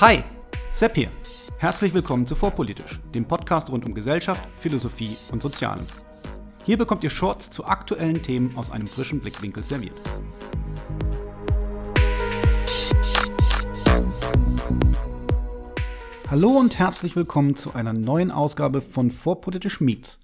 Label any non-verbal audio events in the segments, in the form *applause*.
Hi, Sepp hier. Herzlich willkommen zu Vorpolitisch, dem Podcast rund um Gesellschaft, Philosophie und Sozialen. Hier bekommt ihr Shorts zu aktuellen Themen aus einem frischen Blickwinkel serviert. Hallo und herzlich willkommen zu einer neuen Ausgabe von Vorpolitisch Meets.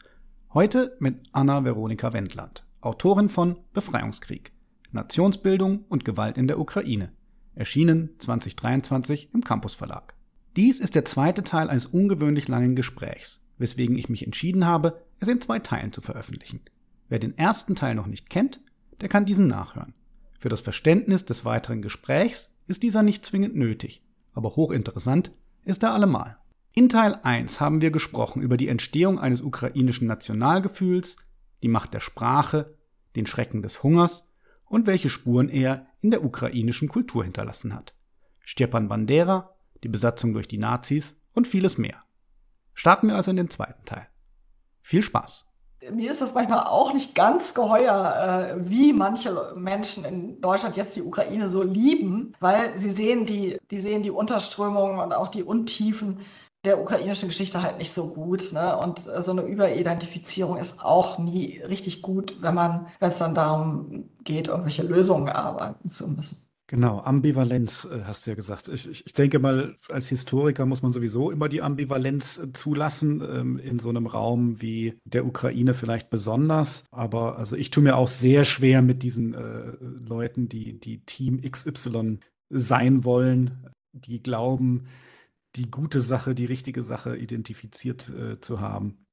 Heute mit Anna Veronika Wendland, Autorin von Befreiungskrieg, Nationsbildung und Gewalt in der Ukraine, erschienen 2023 im Campus Verlag. Dies ist der zweite Teil eines ungewöhnlich langen Gesprächs, weswegen ich mich entschieden habe, es in zwei Teilen zu veröffentlichen. Wer den ersten Teil noch nicht kennt, der kann diesen nachhören. Für das Verständnis des weiteren Gesprächs ist dieser nicht zwingend nötig, aber hochinteressant ist er allemal. In Teil 1 haben wir gesprochen über die Entstehung eines ukrainischen Nationalgefühls, die Macht der Sprache, den Schrecken des Hungers und welche Spuren er in der ukrainischen Kultur hinterlassen hat. Stepan Bandera, die Besatzung durch die Nazis und vieles mehr. Starten wir also in den zweiten Teil. Viel Spaß! Mir ist das manchmal auch nicht ganz geheuer, äh, wie manche Menschen in Deutschland jetzt die Ukraine so lieben, weil sie sehen die, die sehen die Unterströmungen und auch die Untiefen der ukrainischen Geschichte halt nicht so gut. Ne? Und äh, so eine Überidentifizierung ist auch nie richtig gut, wenn man, wenn es dann darum geht, irgendwelche Lösungen erarbeiten zu müssen. Genau, Ambivalenz äh, hast du ja gesagt. Ich, ich, ich, denke mal, als Historiker muss man sowieso immer die Ambivalenz äh, zulassen, ähm, in so einem Raum wie der Ukraine vielleicht besonders. Aber also ich tue mir auch sehr schwer mit diesen äh, Leuten, die, die Team XY sein wollen, die glauben, die gute Sache, die richtige Sache identifiziert äh, zu haben.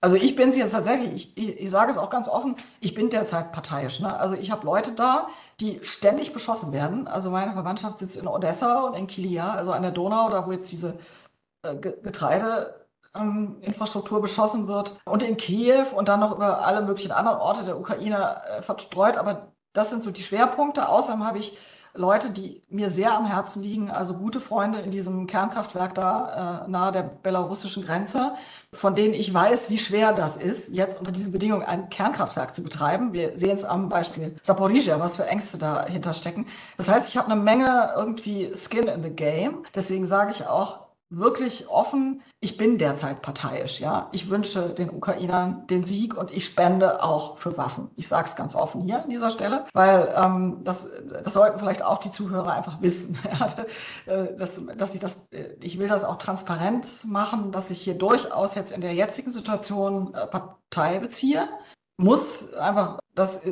Also ich bin es jetzt tatsächlich, ich, ich, ich, sage es auch ganz offen, ich bin derzeit parteiisch. Ne? Also ich habe Leute da, die ständig beschossen werden. Also meine Verwandtschaft sitzt in Odessa und in Kilia, also an der Donau, da wo jetzt diese äh, Getreideinfrastruktur ähm, beschossen wird. Und in Kiew und dann noch über alle möglichen anderen Orte der Ukraine äh, verstreut. Aber das sind so die Schwerpunkte. Außerdem habe ich Leute, die mir sehr am Herzen liegen, also gute Freunde in diesem Kernkraftwerk da äh, nahe der belarussischen Grenze, von denen ich weiß, wie schwer das ist, jetzt unter diesen Bedingungen ein Kernkraftwerk zu betreiben. Wir sehen es am Beispiel Saporizhia, was für Ängste dahinter stecken. Das heißt, ich habe eine Menge irgendwie Skin in the Game. Deswegen sage ich auch, wirklich offen, ich bin derzeit parteiisch, ja. Ich wünsche den Ukrainern den Sieg und ich spende auch für Waffen. Ich sage es ganz offen hier an dieser Stelle, weil ähm, das, das sollten vielleicht auch die Zuhörer einfach wissen, *laughs* ja, äh, dass, dass ich das, äh, ich will das auch transparent machen, dass ich hier durchaus jetzt in der jetzigen Situation äh, Partei beziehe. Muss einfach, das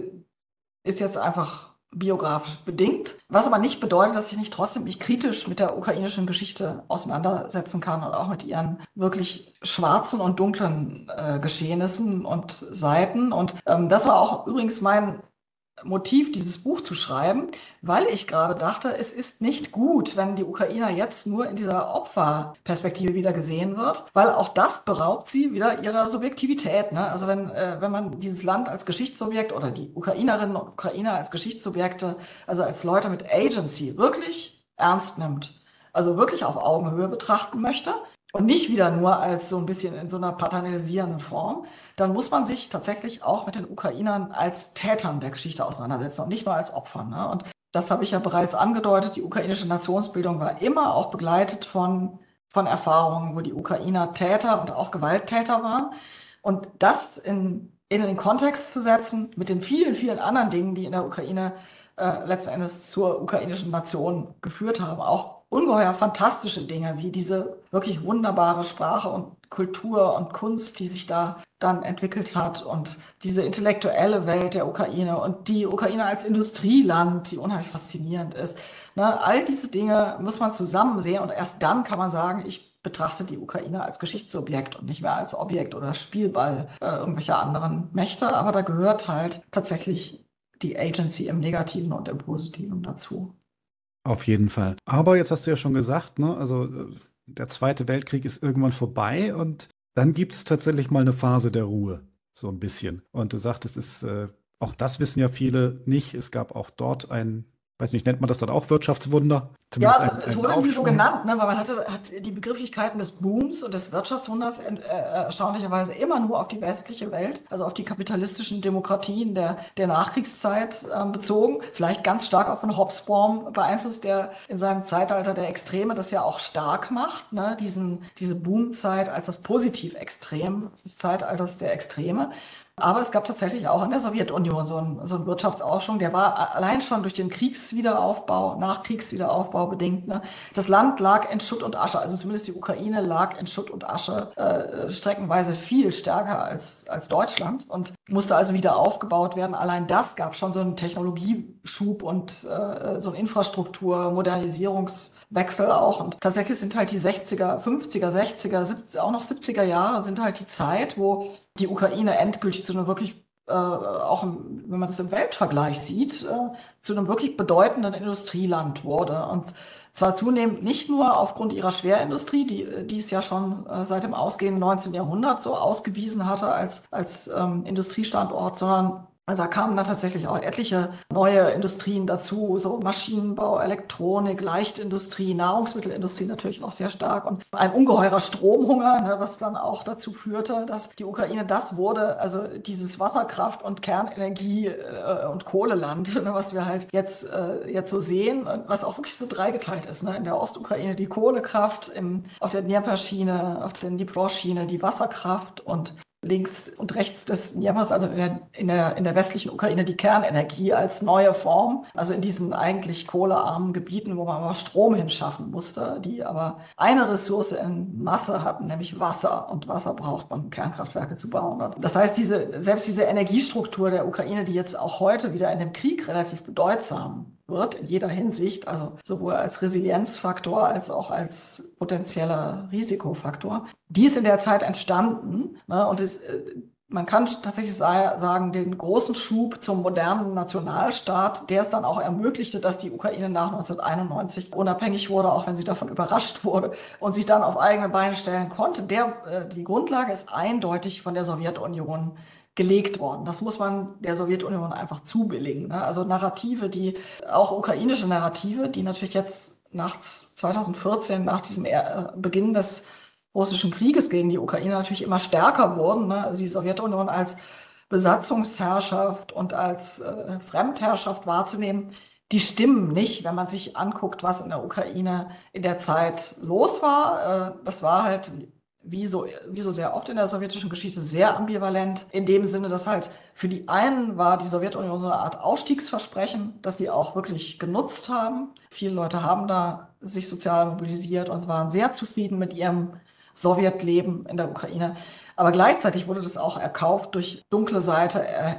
ist jetzt einfach biografisch bedingt, was aber nicht bedeutet, dass ich nicht trotzdem mich kritisch mit der ukrainischen Geschichte auseinandersetzen kann und auch mit ihren wirklich schwarzen und dunklen äh, Geschehnissen und Seiten. Und ähm, das war auch übrigens mein Motiv, dieses Buch zu schreiben, weil ich gerade dachte, es ist nicht gut, wenn die Ukrainer jetzt nur in dieser Opferperspektive wieder gesehen wird, weil auch das beraubt sie wieder ihrer Subjektivität. Ne? Also wenn, äh, wenn man dieses Land als Geschichtsobjekt oder die Ukrainerinnen und Ukrainer als Geschichtsobjekte, also als Leute mit Agency wirklich ernst nimmt, also wirklich auf Augenhöhe betrachten möchte, und nicht wieder nur als so ein bisschen in so einer paternalisierenden Form, dann muss man sich tatsächlich auch mit den Ukrainern als Tätern der Geschichte auseinandersetzen und nicht nur als Opfern. Ne? Und das habe ich ja bereits angedeutet. Die ukrainische Nationsbildung war immer auch begleitet von, von Erfahrungen, wo die Ukrainer Täter und auch Gewalttäter waren. Und das in, in den Kontext zu setzen mit den vielen, vielen anderen Dingen, die in der Ukraine äh, letzten Endes zur ukrainischen Nation geführt haben, auch ungeheuer fantastische Dinge, wie diese wirklich wunderbare Sprache und Kultur und Kunst, die sich da dann entwickelt hat und diese intellektuelle Welt der Ukraine und die Ukraine als Industrieland, die unheimlich faszinierend ist. Ne, all diese Dinge muss man zusammen sehen und erst dann kann man sagen, ich betrachte die Ukraine als Geschichtsobjekt und nicht mehr als Objekt oder Spielball äh, irgendwelcher anderen Mächte. Aber da gehört halt tatsächlich die Agency im Negativen und im Positiven dazu. Auf jeden Fall. Aber jetzt hast du ja schon gesagt, ne, also äh, der Zweite Weltkrieg ist irgendwann vorbei und dann gibt es tatsächlich mal eine Phase der Ruhe, so ein bisschen. Und du sagtest, es äh, auch das wissen ja viele nicht. Es gab auch dort ein, weiß nicht, nennt man das dann auch Wirtschaftswunder? ja, es, es wurde nie so genannt, ne, weil man hatte, hat die Begrifflichkeiten des Booms und des Wirtschaftswunders äh, erstaunlicherweise immer nur auf die westliche Welt, also auf die kapitalistischen Demokratien der, der Nachkriegszeit äh, bezogen. Vielleicht ganz stark auch von Hobsbawm beeinflusst, der in seinem Zeitalter der Extreme das ja auch stark macht, ne, diesen, diese Boomzeit als das Positiv-Extrem des Zeitalters der Extreme. Aber es gab tatsächlich auch in der Sowjetunion so einen, so einen Wirtschaftsaufschwung, der war allein schon durch den Kriegswiederaufbau, Nachkriegswiederaufbau bedingt. Ne? Das Land lag in Schutt und Asche, also zumindest die Ukraine lag in Schutt und Asche äh, streckenweise viel stärker als, als Deutschland und musste also wieder aufgebaut werden. Allein das gab schon so einen Technologieschub und äh, so einen Infrastruktur, Modernisierungswechsel auch. Und tatsächlich sind halt die 60er, 50er, 60er, 70, auch noch 70er Jahre sind halt die Zeit, wo die Ukraine endgültig zu einem wirklich, äh, auch im, wenn man das im Weltvergleich sieht, äh, zu einem wirklich bedeutenden Industrieland wurde. Und zwar zunehmend nicht nur aufgrund ihrer Schwerindustrie, die, die es ja schon äh, seit dem ausgehenden 19. Jahrhundert so ausgewiesen hatte als, als ähm, Industriestandort, sondern da kamen dann tatsächlich auch etliche neue Industrien dazu, so Maschinenbau, Elektronik, Leichtindustrie, Nahrungsmittelindustrie natürlich auch sehr stark und ein ungeheurer Stromhunger, ne, was dann auch dazu führte, dass die Ukraine das wurde, also dieses Wasserkraft- und Kernenergie- äh, und Kohleland, ne, was wir halt jetzt, äh, jetzt so sehen, was auch wirklich so dreigeteilt ist. Ne? In der Ostukraine die Kohlekraft, im, auf der Dnieper-Schiene, auf der Dnipro-Schiene die Wasserkraft und links und rechts des Dniepers, also in der, in, der, in der westlichen Ukraine, die Kernenergie als neue Form, also in diesen eigentlich kohlearmen Gebieten, wo man aber Strom hinschaffen musste, die aber eine Ressource in Masse hatten, nämlich Wasser. Und Wasser braucht man, um Kernkraftwerke zu bauen. Das heißt, diese, selbst diese Energiestruktur der Ukraine, die jetzt auch heute wieder in dem Krieg relativ bedeutsam wird in jeder Hinsicht, also sowohl als Resilienzfaktor als auch als potenzieller Risikofaktor. Die ist in der Zeit entstanden ne, und ist, äh, man kann tatsächlich sagen, den großen Schub zum modernen Nationalstaat, der es dann auch ermöglichte, dass die Ukraine nach 1991 unabhängig wurde, auch wenn sie davon überrascht wurde und sich dann auf eigene Beine stellen konnte. Der, äh, die Grundlage ist eindeutig von der Sowjetunion gelegt worden. Das muss man der Sowjetunion einfach zubilligen. Ne? Also Narrative, die auch ukrainische Narrative, die natürlich jetzt nach 2014, nach diesem er Beginn des russischen Krieges gegen die Ukraine natürlich immer stärker wurden. Ne? Also die Sowjetunion als Besatzungsherrschaft und als äh, Fremdherrschaft wahrzunehmen, die stimmen nicht, wenn man sich anguckt, was in der Ukraine in der Zeit los war. Äh, das war halt wie so, wie so sehr oft in der sowjetischen Geschichte, sehr ambivalent. In dem Sinne, dass halt für die einen war die Sowjetunion so eine Art Ausstiegsversprechen, das sie auch wirklich genutzt haben. Viele Leute haben da sich sozial mobilisiert und waren sehr zufrieden mit ihrem Sowjetleben in der Ukraine. Aber gleichzeitig wurde das auch erkauft durch dunkle Seite äh,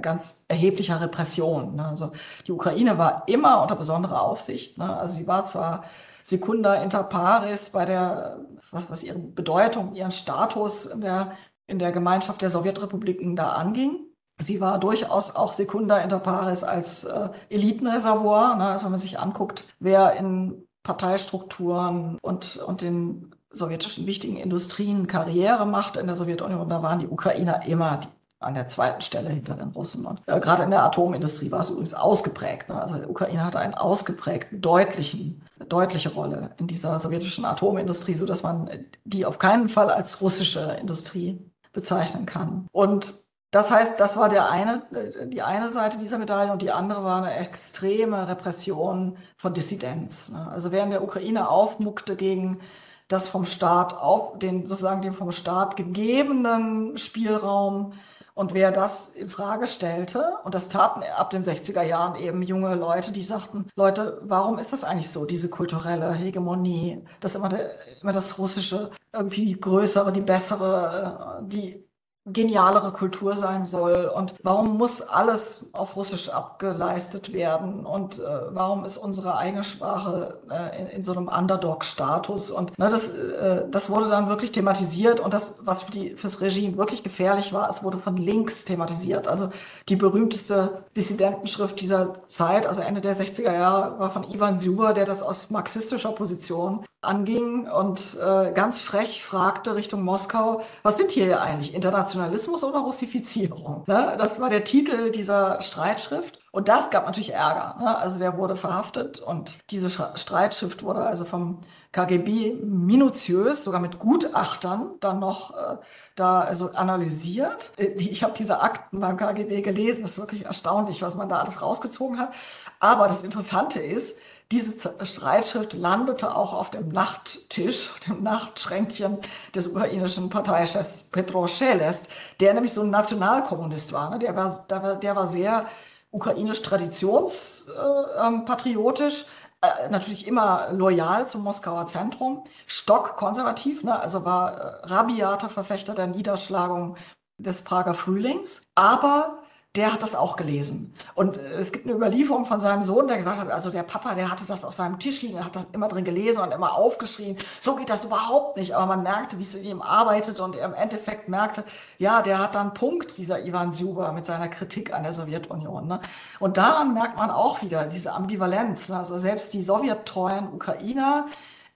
ganz erheblicher Repression. Ne? Also die Ukraine war immer unter besonderer Aufsicht. Ne? Also sie war zwar Secunda inter pares bei der, was, was ihre Bedeutung, ihren Status in der, in der Gemeinschaft der Sowjetrepubliken da anging. Sie war durchaus auch Secunda inter pares als äh, Elitenreservoir. Ne? Also wenn man sich anguckt, wer in Parteistrukturen und, und den sowjetischen wichtigen Industrien Karriere macht in der Sowjetunion, da waren die Ukrainer immer die an der zweiten Stelle hinter den Russen. Und äh, gerade in der Atomindustrie war es übrigens ausgeprägt. Ne? Also die Ukraine hatte einen ausgeprägten, deutlichen, deutliche Rolle in dieser sowjetischen Atomindustrie, so dass man die auf keinen Fall als russische Industrie bezeichnen kann. Und das heißt, das war der eine, äh, die eine Seite dieser Medaille und die andere war eine extreme Repression von Dissidenz. Ne? Also in der Ukraine aufmuckte gegen das vom Staat auf, den sozusagen den vom Staat gegebenen Spielraum, und wer das in Frage stellte, und das taten ab den 60er Jahren eben junge Leute, die sagten, Leute, warum ist das eigentlich so, diese kulturelle Hegemonie, dass immer, der, immer das Russische irgendwie die größere, die bessere, äh, die genialere Kultur sein soll? Und warum muss alles auf Russisch abgeleistet werden? Und äh, warum ist unsere eigene Sprache äh, in, in, so einem Underdog-Status? Und ne, das, äh, das wurde dann wirklich thematisiert. Und das, was für die, fürs Regime wirklich gefährlich war, es wurde von links thematisiert. Also die berühmteste Dissidentenschrift dieser Zeit, also Ende der 60er Jahre, war von Ivan Zuber, der das aus marxistischer Position anging und äh, ganz frech fragte Richtung Moskau, was sind hier eigentlich internationale Nationalismus oder Russifizierung? Ne? Das war der Titel dieser Streitschrift. Und das gab natürlich Ärger. Ne? Also der wurde verhaftet und diese Streitschrift wurde also vom KGB minutiös, sogar mit Gutachtern, dann noch äh, da also analysiert. Äh, ich habe diese Akten beim KGB gelesen. Das ist wirklich erstaunlich, was man da alles rausgezogen hat. Aber das Interessante ist, diese Streitschrift landete auch auf dem Nachttisch, dem Nachtschränkchen des ukrainischen Parteichefs Petro Schelest, der nämlich so ein Nationalkommunist war. Ne? Der, war der, war sehr ukrainisch traditionspatriotisch, äh, äh, natürlich immer loyal zum Moskauer Zentrum, stockkonservativ, ne? also war äh, rabiater Verfechter der Niederschlagung des Prager Frühlings, aber der hat das auch gelesen. Und äh, es gibt eine Überlieferung von seinem Sohn, der gesagt hat, also der Papa, der hatte das auf seinem Tisch liegen, der hat das immer drin gelesen und immer aufgeschrien. So geht das überhaupt nicht. Aber man merkte, wie es in ihm arbeitet und er im Endeffekt merkte, ja, der hat dann Punkt, dieser Ivan Zuber mit seiner Kritik an der Sowjetunion. Ne? Und daran merkt man auch wieder diese Ambivalenz. Ne? Also selbst die sowjettreuen Ukrainer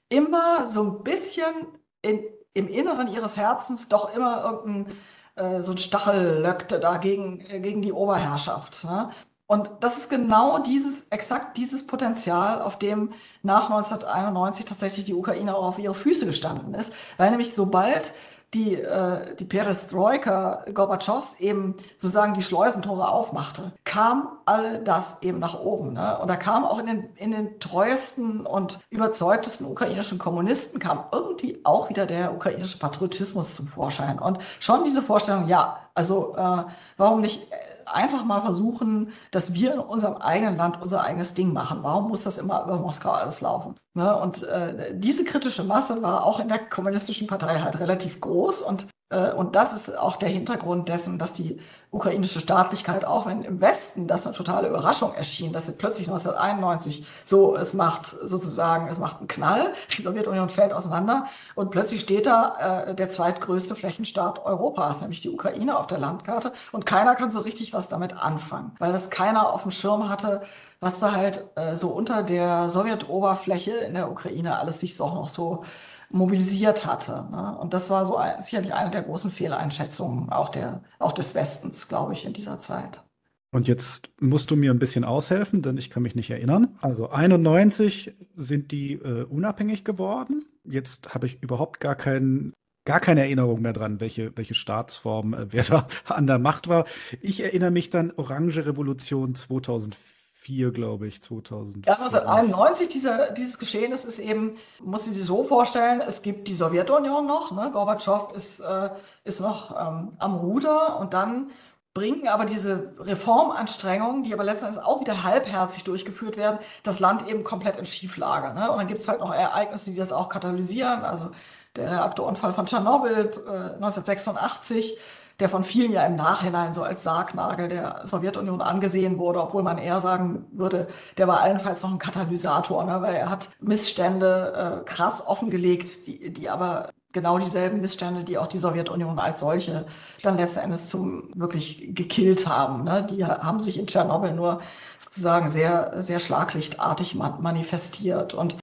immer so ein bisschen in, im Inneren ihres Herzens doch immer irgendein äh, so ein Stachel löckte da gegen, äh, gegen die Oberherrschaft. Ne? Und das ist genau dieses, exakt dieses Potenzial, auf dem nach 1991 tatsächlich die Ukraine auch auf ihre Füße gestanden ist. Weil nämlich sobald die, äh, die Perestroika Gorbatschows eben sozusagen die Schleusentore aufmachte, kam all das eben nach oben. Ne? Und da kam auch in den, in den treuesten und überzeugtesten ukrainischen Kommunisten kam irgendwie auch wieder der ukrainische Patriotismus zum Vorschein. Und schon diese Vorstellung, ja, also äh, warum nicht einfach mal versuchen, dass wir in unserem eigenen Land unser eigenes Ding machen. Warum muss das immer über Moskau alles laufen? Ne? Und äh, diese kritische Masse war auch in der kommunistischen Partei halt relativ groß und und das ist auch der Hintergrund dessen, dass die ukrainische Staatlichkeit, auch wenn im Westen das eine totale Überraschung erschien, dass sie plötzlich 1991 so, es macht sozusagen, es macht einen Knall, *laughs* die Sowjetunion fällt auseinander und plötzlich steht da äh, der zweitgrößte Flächenstaat Europas, nämlich die Ukraine auf der Landkarte und keiner kann so richtig was damit anfangen, weil das keiner auf dem Schirm hatte, was da halt äh, so unter der Sowjetoberfläche in der Ukraine alles sich auch noch so mobilisiert hatte. Ne? Und das war so ein, sicherlich eine der großen Fehleinschätzungen auch, der, auch des Westens, glaube ich, in dieser Zeit. Und jetzt musst du mir ein bisschen aushelfen, denn ich kann mich nicht erinnern. Also 91 sind die äh, unabhängig geworden. Jetzt habe ich überhaupt gar keinen gar keine Erinnerung mehr dran, welche, welche Staatsform, äh, wer da *laughs* an der Macht war. Ich erinnere mich dann Orange Revolution 2004. 2004, glaube ich, 2000. Ja, 1991, dieser, dieses Geschehen ist, ist eben, muss ich dir so vorstellen, es gibt die Sowjetunion noch, ne? Gorbatschow ist, äh, ist noch ähm, am Ruder und dann bringen aber diese Reformanstrengungen, die aber letztendlich auch wieder halbherzig durchgeführt werden, das Land eben komplett in Schieflage. Ne? Und dann gibt es halt noch Ereignisse, die das auch katalysieren. Also der Aktorunfall von Tschernobyl äh, 1986 der von vielen ja im Nachhinein so als Sargnagel der Sowjetunion angesehen wurde, obwohl man eher sagen würde, der war allenfalls noch ein Katalysator, ne? weil er hat Missstände äh, krass offengelegt, die, die aber genau dieselben Missstände, die auch die Sowjetunion als solche dann letzten Endes zum wirklich gekillt haben. Ne? Die haben sich in Tschernobyl nur sozusagen sehr, sehr schlaglichtartig manifestiert. Und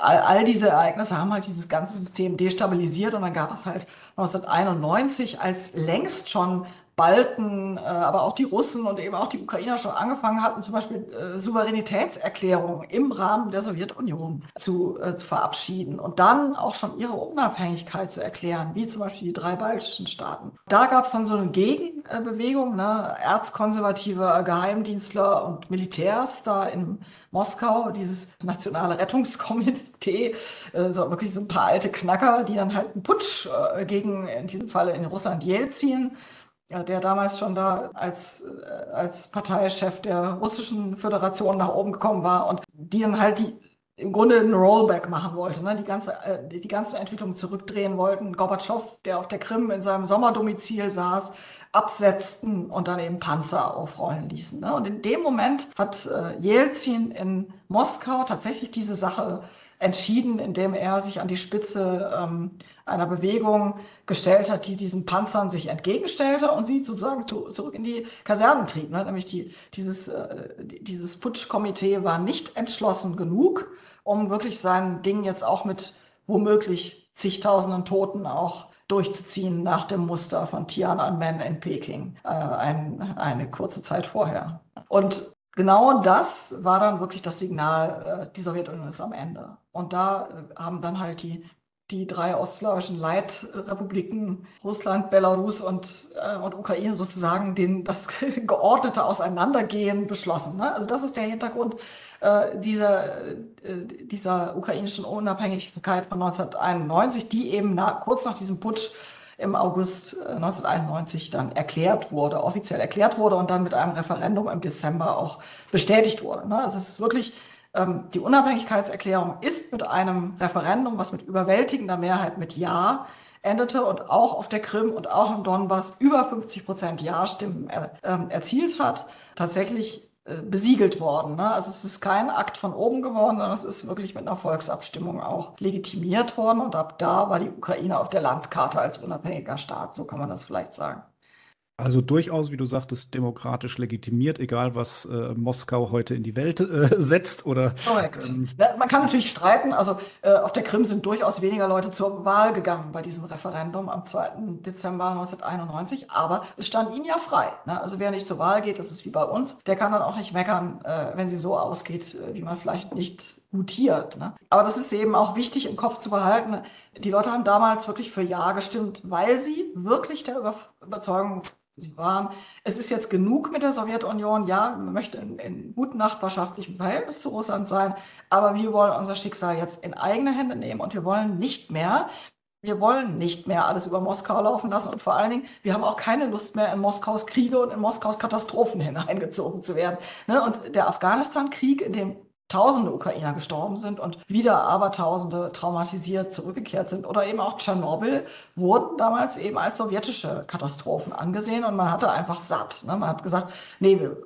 all, all diese Ereignisse haben halt dieses ganze System destabilisiert und dann gab es halt 1991, als längst schon Balten, äh, aber auch die Russen und eben auch die Ukrainer schon angefangen hatten, zum Beispiel äh, Souveränitätserklärungen im Rahmen der Sowjetunion zu, äh, zu verabschieden und dann auch schon ihre Unabhängigkeit zu erklären, wie zum Beispiel die drei baltischen Staaten. Da gab es dann so eine Gegenbewegung, ne? erzkonservative Geheimdienstler und Militärs da in Moskau, dieses nationale Rettungskomitee, so wirklich so ein paar alte Knacker, die dann halt einen Putsch gegen, in diesem Fall in Russland, ja, der damals schon da als, äh, als Parteichef der russischen Föderation nach oben gekommen war und die dann halt die im Grunde ein Rollback machen wollte, ne? die, ganze, äh, die ganze Entwicklung zurückdrehen wollten. Gorbatschow, der auf der Krim in seinem Sommerdomizil saß, absetzten und dann eben Panzer aufrollen ließen. Ne? Und in dem Moment hat äh, Jelzin in Moskau tatsächlich diese Sache entschieden, indem er sich an die Spitze ähm, einer Bewegung gestellt hat, die diesen Panzern sich entgegenstellte und sie sozusagen zu, zurück in die Kasernen trieb. Ne? Nämlich die, dieses, äh, dieses Putschkomitee war nicht entschlossen genug, um wirklich sein Ding jetzt auch mit womöglich zigtausenden Toten auch durchzuziehen nach dem Muster von Tiananmen in Peking, äh, ein, eine kurze Zeit vorher. Und genau das war dann wirklich das Signal, äh, die Sowjetunion ist am Ende. Und da äh, haben dann halt die die drei ostslawischen Leitrepubliken, Russland, Belarus und, äh, und Ukraine sozusagen den, das *laughs* geordnete Auseinandergehen beschlossen. Ne? Also das ist der Hintergrund äh, dieser, äh, dieser ukrainischen Unabhängigkeit von 1991, die eben nach, kurz nach diesem Putsch im August 1991 äh, dann erklärt wurde, offiziell erklärt wurde und dann mit einem Referendum im Dezember auch bestätigt wurde. Ne? Also es ist wirklich ähm, die Unabhängigkeitserklärung ist mit einem Referendum, was mit überwältigender Mehrheit mit Ja endete und auch auf der Krim und auch im Donbass über 50 Prozent Ja-Stimmen er, äh, erzielt hat, tatsächlich besiegelt worden. Ne? Also es ist kein Akt von oben geworden, sondern es ist wirklich mit einer Volksabstimmung auch legitimiert worden. Und ab da war die Ukraine auf der Landkarte als unabhängiger Staat, so kann man das vielleicht sagen. Also durchaus, wie du sagtest, demokratisch legitimiert, egal was äh, Moskau heute in die Welt äh, *laughs* setzt oder. Korrekt. Ähm, man kann natürlich streiten. Also äh, auf der Krim sind durchaus weniger Leute zur Wahl gegangen bei diesem Referendum am 2. Dezember 1991, aber es stand ihnen ja frei. Ne? Also wer nicht zur Wahl geht, das ist wie bei uns, der kann dann auch nicht meckern, äh, wenn sie so ausgeht, äh, wie man vielleicht nicht gutiert. Ne? Aber das ist eben auch wichtig im Kopf zu behalten. Die Leute haben damals wirklich für Ja gestimmt, weil sie wirklich der Über Überzeugung Sie waren, es ist jetzt genug mit der Sowjetunion. Ja, man möchte in, in guten nachbarschaftlichen Verhältnis zu Russland sein, aber wir wollen unser Schicksal jetzt in eigene Hände nehmen und wir wollen nicht mehr, wir wollen nicht mehr alles über Moskau laufen lassen und vor allen Dingen, wir haben auch keine Lust mehr in Moskaus Kriege und in Moskaus Katastrophen *laughs* hineingezogen zu werden. Ne? Und der Afghanistan-Krieg, in dem Tausende Ukrainer gestorben sind und wieder Abertausende traumatisiert zurückgekehrt sind. Oder eben auch Tschernobyl wurden damals eben als sowjetische Katastrophen angesehen und man hatte einfach satt. Ne? Man hat gesagt, nee, wir,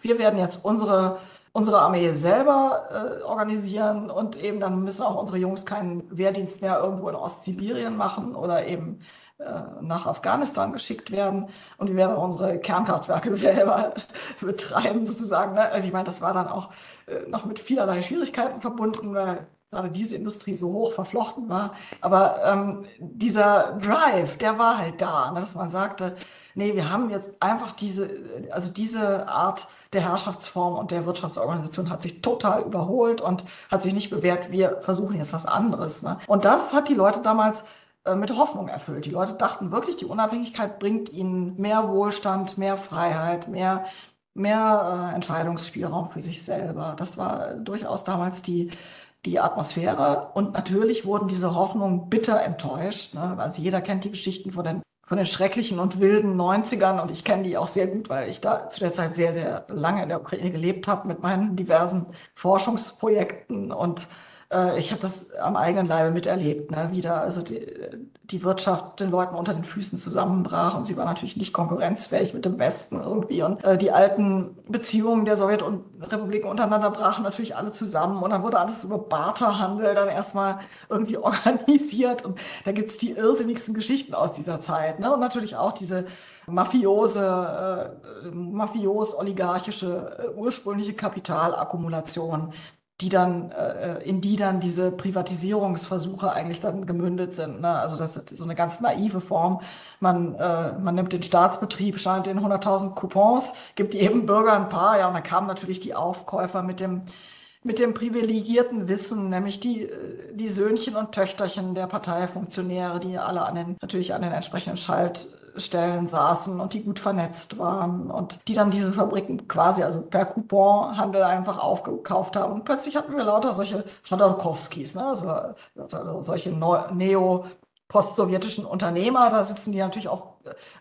wir werden jetzt unsere, unsere Armee selber äh, organisieren und eben dann müssen auch unsere Jungs keinen Wehrdienst mehr irgendwo in Ostsibirien machen oder eben nach Afghanistan geschickt werden und wir werden unsere Kernkraftwerke *laughs* selber betreiben sozusagen. Ne? Also ich meine, das war dann auch äh, noch mit vielerlei Schwierigkeiten verbunden, weil gerade diese Industrie so hoch verflochten war. Aber ähm, dieser Drive, der war halt da, ne? dass man sagte, nee, wir haben jetzt einfach diese, also diese Art der Herrschaftsform und der Wirtschaftsorganisation hat sich total überholt und hat sich nicht bewährt. Wir versuchen jetzt was anderes. Ne? Und das hat die Leute damals äh, mit Hoffnung erfüllt. Die Leute dachten wirklich, die Unabhängigkeit bringt ihnen mehr Wohlstand, mehr Freiheit, mehr, mehr äh, Entscheidungsspielraum für sich selber. Das war durchaus damals die, die Atmosphäre. Und natürlich wurden diese Hoffnungen bitter enttäuscht. Ne? Also jeder kennt die Geschichten von den, von den schrecklichen und wilden 90ern und ich kenne die auch sehr gut, weil ich da zu der Zeit sehr, sehr lange in der Ukraine gelebt habe mit meinen diversen Forschungsprojekten und äh, ich habe das am eigenen Leibe miterlebt, ne? wie da also die, die Wirtschaft den Leuten unter den Füßen zusammenbrach und sie war natürlich nicht konkurrenzfähig mit dem Westen irgendwie. Und äh, die alten Beziehungen der Sowjetrepubliken untereinander brachen natürlich alle zusammen und dann wurde alles über Barterhandel dann erstmal irgendwie *laughs* organisiert. Und da gibt es die irrsinnigsten Geschichten aus dieser Zeit. Ne? Und natürlich auch diese mafiose, äh, mafios-oligarchische äh, ursprüngliche Kapitalakkumulation, die dann, äh, in die dann diese Privatisierungsversuche eigentlich dann gemündet sind. Ne? Also das ist so eine ganz naive Form. Man, äh, man nimmt den Staatsbetrieb, scheint in 100.000 Coupons, gibt jedem Bürger ein paar, ja, und dann kamen natürlich die Aufkäufer mit dem mit dem privilegierten Wissen, nämlich die, die Söhnchen und Töchterchen der Parteifunktionäre, die alle an den, natürlich an den entsprechenden Schaltstellen saßen und die gut vernetzt waren und die dann diese Fabriken quasi also per Couponhandel einfach aufgekauft haben. Und plötzlich hatten wir lauter solche Chodorkowskis, ne? also, also solche Neo- postsowjetischen Unternehmer, da sitzen die natürlich auf,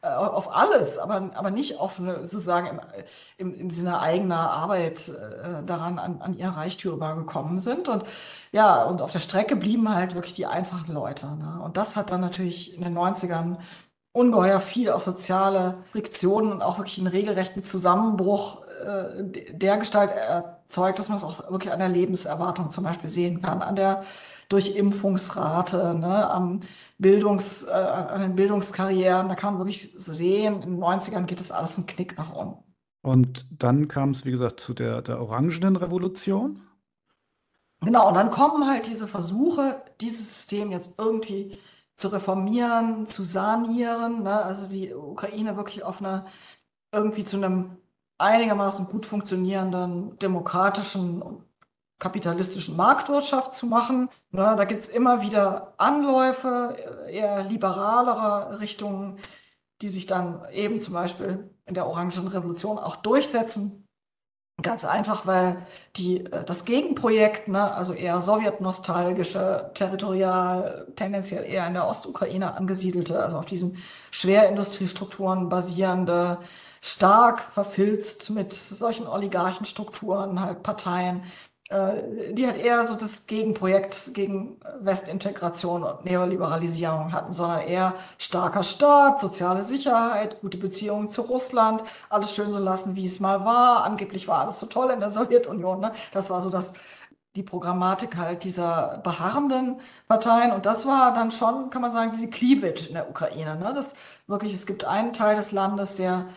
äh, auf alles, aber, aber nicht auf eine, sozusagen im, im, im Sinne eigener Arbeit äh, daran an, an ihr Reichtümer gekommen sind. Und ja, und auf der Strecke blieben halt wirklich die einfachen Leute. Ne? Und das hat dann natürlich in den 90ern ungeheuer viel auf soziale Friktionen und auch wirklich einen regelrechten Zusammenbruch äh, der Gestalt erzeugt, dass man es auch wirklich an der Lebenserwartung zum Beispiel sehen kann, an der Durchimpfungsrate, ne, am Bildungs, äh, an den Bildungskarrieren. Da kann man wirklich sehen, in den 90ern geht das alles einen Knick nach unten. Und dann kam es, wie gesagt, zu der, der Orangenen Revolution. Genau, und dann kommen halt diese Versuche, dieses System jetzt irgendwie zu reformieren, zu sanieren, ne? also die Ukraine wirklich auf eine irgendwie zu einem einigermaßen gut funktionierenden demokratischen kapitalistischen Marktwirtschaft zu machen. Ne, da gibt es immer wieder Anläufe, eher liberalere Richtungen, die sich dann eben zum Beispiel in der Orangen Revolution auch durchsetzen. Ganz einfach, weil die, äh, das Gegenprojekt, ne, also eher sowjetnostalgische, territorial, tendenziell eher in der Ostukraine angesiedelte, also auf diesen Schwerindustriestrukturen basierende, stark verfilzt mit solchen Oligarchenstrukturen, halt Parteien, die hat eher so das Gegenprojekt gegen Westintegration und Neoliberalisierung hatten, sondern eher starker Staat, soziale Sicherheit, gute Beziehungen zu Russland, alles schön so lassen, wie es mal war. Angeblich war alles so toll in der *laughs* Sowjetunion. Ne? Das war so das, die Programmatik halt dieser beharrenden Parteien. Und das war dann schon, kann man sagen, diese Cleavage in der Ukraine. Ne? Das wirklich, es gibt einen Teil des Landes, der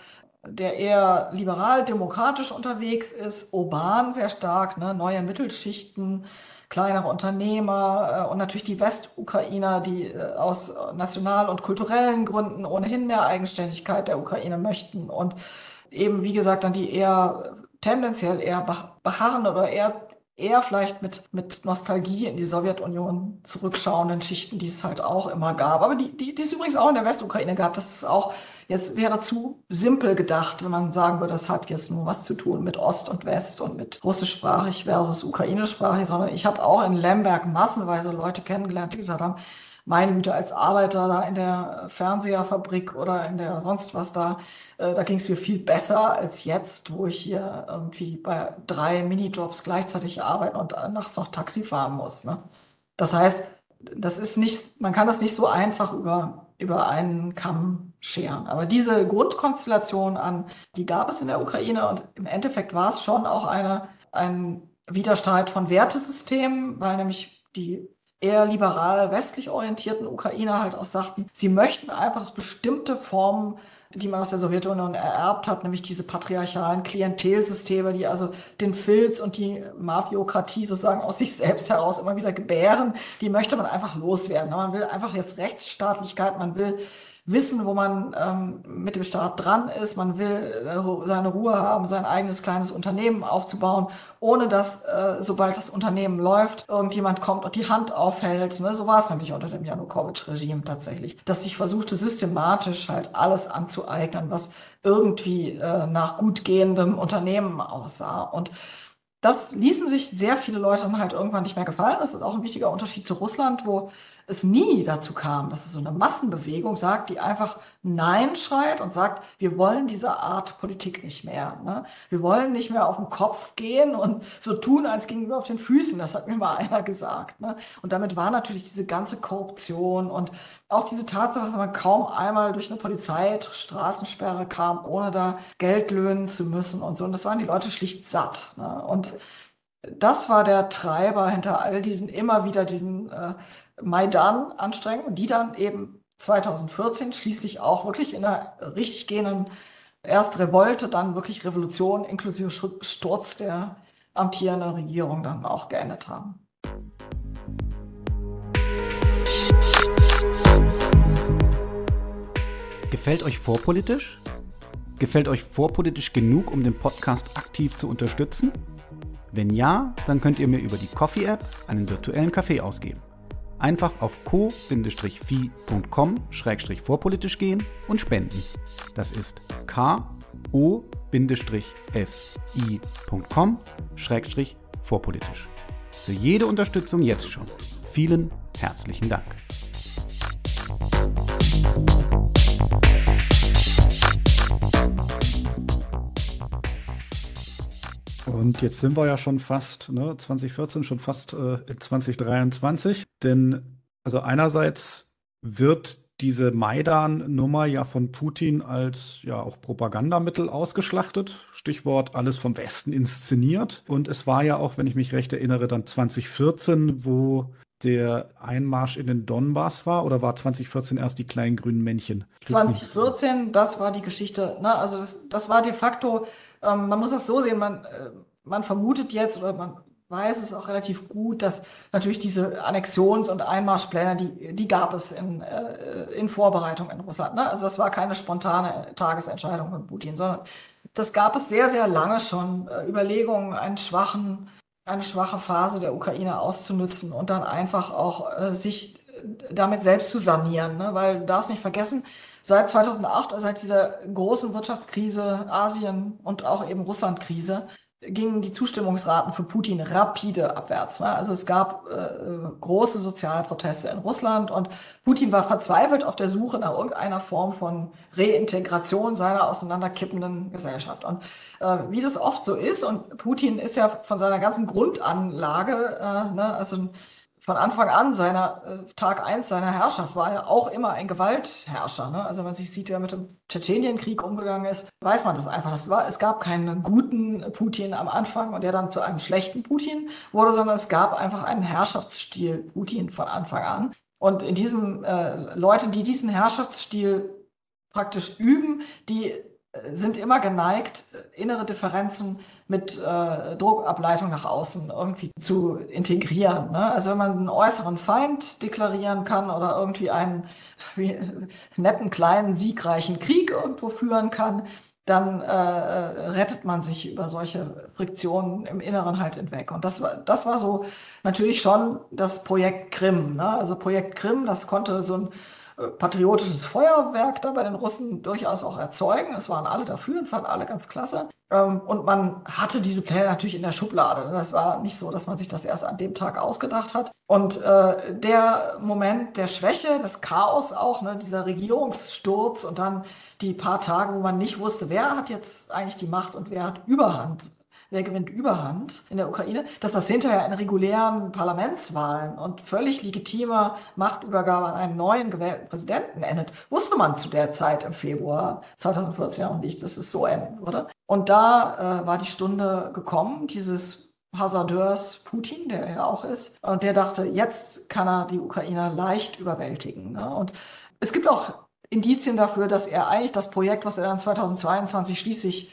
der eher liberal-demokratisch unterwegs ist, urban sehr stark, ne? neue Mittelschichten, kleinere Unternehmer äh, und natürlich die Westukrainer, die äh, aus national- und kulturellen Gründen ohnehin mehr Eigenständigkeit der Ukraine möchten und eben, wie gesagt, dann die eher tendenziell eher beharren oder eher eher vielleicht mit, mit Nostalgie in die Sowjetunion zurückschauenden Schichten, die es halt auch immer gab. Aber die, die, die es übrigens auch in der Westukraine gab. Das ist auch Jetzt wäre zu simpel gedacht, wenn man sagen würde, das hat jetzt nur was zu tun mit Ost und West und mit russischsprachig versus ukrainischsprachig, sondern ich habe auch in Lemberg massenweise Leute kennengelernt, die gesagt haben, meine Güte, als Arbeiter da in der Fernseherfabrik oder in der sonst was da, äh, da ging es mir viel besser als jetzt, wo ich hier irgendwie bei drei Minijobs gleichzeitig arbeite und nachts noch Taxi fahren muss. Ne? Das heißt, das ist nicht, man kann das nicht so einfach über, über einen Kamm scheren. Aber diese Grundkonstellation an, die gab es in der Ukraine und im Endeffekt war es schon auch eine, ein Widerstreit von Wertesystemen, weil nämlich die eher liberal westlich orientierten Ukrainer halt auch sagten, sie möchten einfach, dass bestimmte Formen die man aus der Sowjetunion ererbt hat, nämlich diese patriarchalen Klientelsysteme, die also den Filz und die Mafiokratie sozusagen aus sich selbst heraus immer wieder gebären, die möchte man einfach loswerden. Man will einfach jetzt Rechtsstaatlichkeit, man will wissen, wo man ähm, mit dem Staat dran ist. Man will äh, seine Ruhe haben, sein eigenes kleines Unternehmen aufzubauen, ohne dass, äh, sobald das Unternehmen läuft, irgendjemand kommt und die Hand aufhält. Ne? So war es nämlich unter dem Janukowitsch-Regime tatsächlich, dass sich versuchte systematisch halt alles anzueignen, was irgendwie äh, nach gut gehendem Unternehmen aussah. Und das ließen sich sehr viele Leute dann halt irgendwann nicht mehr gefallen. Das ist auch ein wichtiger Unterschied zu Russland, wo es nie dazu kam, dass es so eine Massenbewegung sagt, die einfach Nein schreit und sagt, wir wollen diese Art Politik nicht mehr. Ne? Wir wollen nicht mehr auf den Kopf gehen und so tun, als gingen wir auf den Füßen. Das hat mir mal *laughs* einer gesagt. Ne? Und damit war natürlich diese ganze Korruption und auch diese Tatsache, dass man kaum einmal durch eine Polizeistraßensperre kam, ohne da Geld löhnen zu müssen und so. Und das waren die Leute schlicht satt. Ne? Und das war der Treiber hinter all diesen immer wieder diesen äh, Maidan-Anstrengungen, die dann eben 2014 schließlich auch wirklich in einer richtig gehenden erst Revolte, dann wirklich Revolution inklusive Sturz der amtierenden Regierung dann auch geendet haben. Gefällt euch vorpolitisch? Gefällt euch vorpolitisch genug, um den Podcast aktiv zu unterstützen? Wenn ja, dann könnt ihr mir über die Coffee-App einen virtuellen Kaffee ausgeben. Einfach auf co-fi.com-vorpolitisch gehen und spenden. Das ist ko-fi.com-vorpolitisch. Für jede Unterstützung jetzt schon. Vielen herzlichen Dank. Und jetzt sind wir ja schon fast, ne, 2014, schon fast äh, in 2023. Denn also einerseits wird diese Maidan-Nummer ja von Putin als ja auch Propagandamittel ausgeschlachtet. Stichwort alles vom Westen inszeniert. Und es war ja auch, wenn ich mich recht erinnere, dann 2014, wo der Einmarsch in den Donbass war oder war 2014 erst die kleinen grünen Männchen? 2014, das war die Geschichte. Ne? Also das, das war de facto ähm, man muss das so sehen, man, äh, man vermutet jetzt oder man weiß es auch relativ gut, dass natürlich diese Annexions- und Einmarschpläne, die, die gab es in, äh, in Vorbereitung in Russland. Ne? Also das war keine spontane Tagesentscheidung von Putin, sondern das gab es sehr, sehr lange schon. Äh, Überlegungen, einen schwachen, eine schwache Phase der Ukraine auszunutzen und dann einfach auch äh, sich damit selbst zu sanieren. Ne? Weil du darfst nicht vergessen, seit 2008, also seit dieser großen Wirtschaftskrise Asien und auch eben Russland-Krise, gingen die Zustimmungsraten für Putin rapide abwärts. Ne? Also es gab äh, große soziale Proteste in Russland und Putin war verzweifelt auf der Suche nach irgendeiner Form von Reintegration seiner auseinanderkippenden Gesellschaft. Und äh, wie das oft so ist, und Putin ist ja von seiner ganzen Grundanlage, äh, ne, also ein von Anfang an seiner äh, Tag eins seiner Herrschaft war er auch immer ein Gewaltherrscher. Ne? Also wenn man sich sieht, wie er mit dem Tschetschenienkrieg umgegangen ist, weiß man das einfach. Das war, es gab keinen guten Putin am Anfang und der dann zu einem schlechten Putin wurde, sondern es gab einfach einen Herrschaftsstil Putin von Anfang an. Und in diesem äh, Leute, die diesen Herrschaftsstil praktisch üben, die sind immer geneigt, innere Differenzen mit äh, Druckableitung nach außen irgendwie zu integrieren. Ne? Also wenn man einen äußeren Feind deklarieren kann oder irgendwie einen *laughs* wie, netten, kleinen, siegreichen Krieg irgendwo führen kann, dann äh, rettet man sich über solche Friktionen im Inneren halt hinweg. Und das war, das war so natürlich schon das Projekt Krim. Ne? Also Projekt Krim, das konnte so ein äh, patriotisches Feuerwerk da bei den Russen durchaus auch erzeugen. Es waren alle dafür und fanden alle ganz klasse. Ähm, und man hatte diese Pläne natürlich in der Schublade. Das war nicht so, dass man sich das erst an dem Tag ausgedacht hat. Und äh, der Moment der Schwäche, des Chaos auch, ne, dieser Regierungssturz und dann die paar Tage, wo man nicht wusste, wer hat jetzt eigentlich die Macht und wer hat Überhand wer gewinnt Überhand in der Ukraine, dass das hinterher in regulären Parlamentswahlen und völlig legitimer Machtübergabe an einen neuen gewählten Präsidenten endet, wusste man zu der Zeit im Februar 2014 auch nicht, dass es so enden würde. Und da äh, war die Stunde gekommen, dieses Hasardeurs Putin, der er auch ist, und der dachte, jetzt kann er die Ukrainer leicht überwältigen. Ne? Und es gibt auch Indizien dafür, dass er eigentlich das Projekt, was er dann 2022 schließlich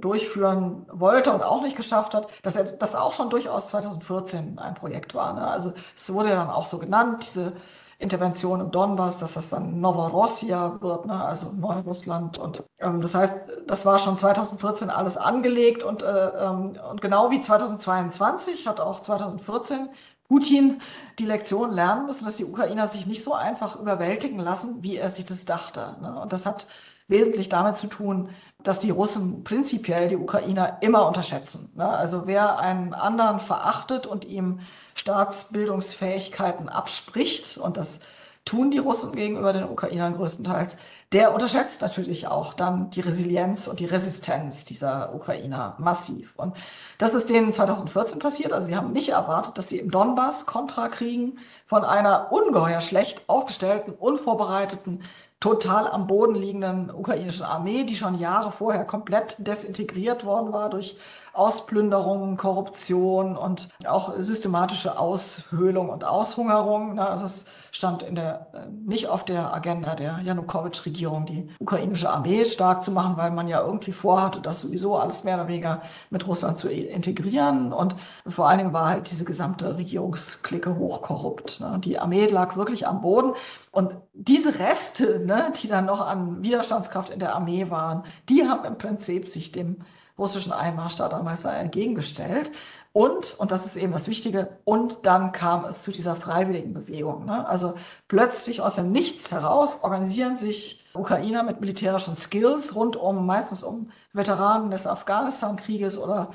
durchführen wollte und auch nicht geschafft hat, dass er das auch schon durchaus 2014 ein Projekt war. Ne? Also es wurde dann auch so genannt, diese Intervention im Donbass, dass das dann Novorossia wird, ne? also Neurussland. Und ähm, das heißt, das war schon 2014 alles angelegt und, äh, ähm, und genau wie 2022 hat auch 2014 Putin die Lektion lernen müssen, dass die Ukrainer sich nicht so einfach überwältigen lassen, wie er sich das dachte. Ne? Und das hat wesentlich damit zu tun, dass die Russen prinzipiell die Ukrainer immer unterschätzen. Ne? Also wer einen anderen verachtet und ihm Staatsbildungsfähigkeiten abspricht, und das tun die Russen gegenüber den Ukrainern größtenteils, der unterschätzt natürlich auch dann die Resilienz und die Resistenz dieser Ukrainer massiv. Und das ist denen 2014 passiert. Also sie haben nicht erwartet, dass sie im Donbass Kontra kriegen von einer ungeheuer schlecht aufgestellten, unvorbereiteten, total am Boden liegenden ukrainischen Armee, die schon Jahre vorher komplett desintegriert worden war durch Ausplünderung, Korruption und auch systematische Aushöhlung und Aushungerung. Also es stand in der, äh, nicht auf der Agenda der Janukowitsch-Regierung, die ukrainische Armee stark zu machen, weil man ja irgendwie vorhatte, das sowieso alles mehr oder weniger mit Russland zu integrieren. Und vor allen Dingen war halt diese gesamte Regierungsklicke hochkorrupt. Ne? Die Armee lag wirklich am Boden. Und diese Reste, ne, die dann noch an Widerstandskraft in der Armee waren, die haben im Prinzip sich dem russischen Einmarsch da damals entgegengestellt. Und, und das ist eben das Wichtige, und dann kam es zu dieser freiwilligen Bewegung. Ne? Also plötzlich aus dem Nichts heraus organisieren sich Ukrainer mit militärischen Skills rund um, meistens um Veteranen des Afghanistan-Krieges oder,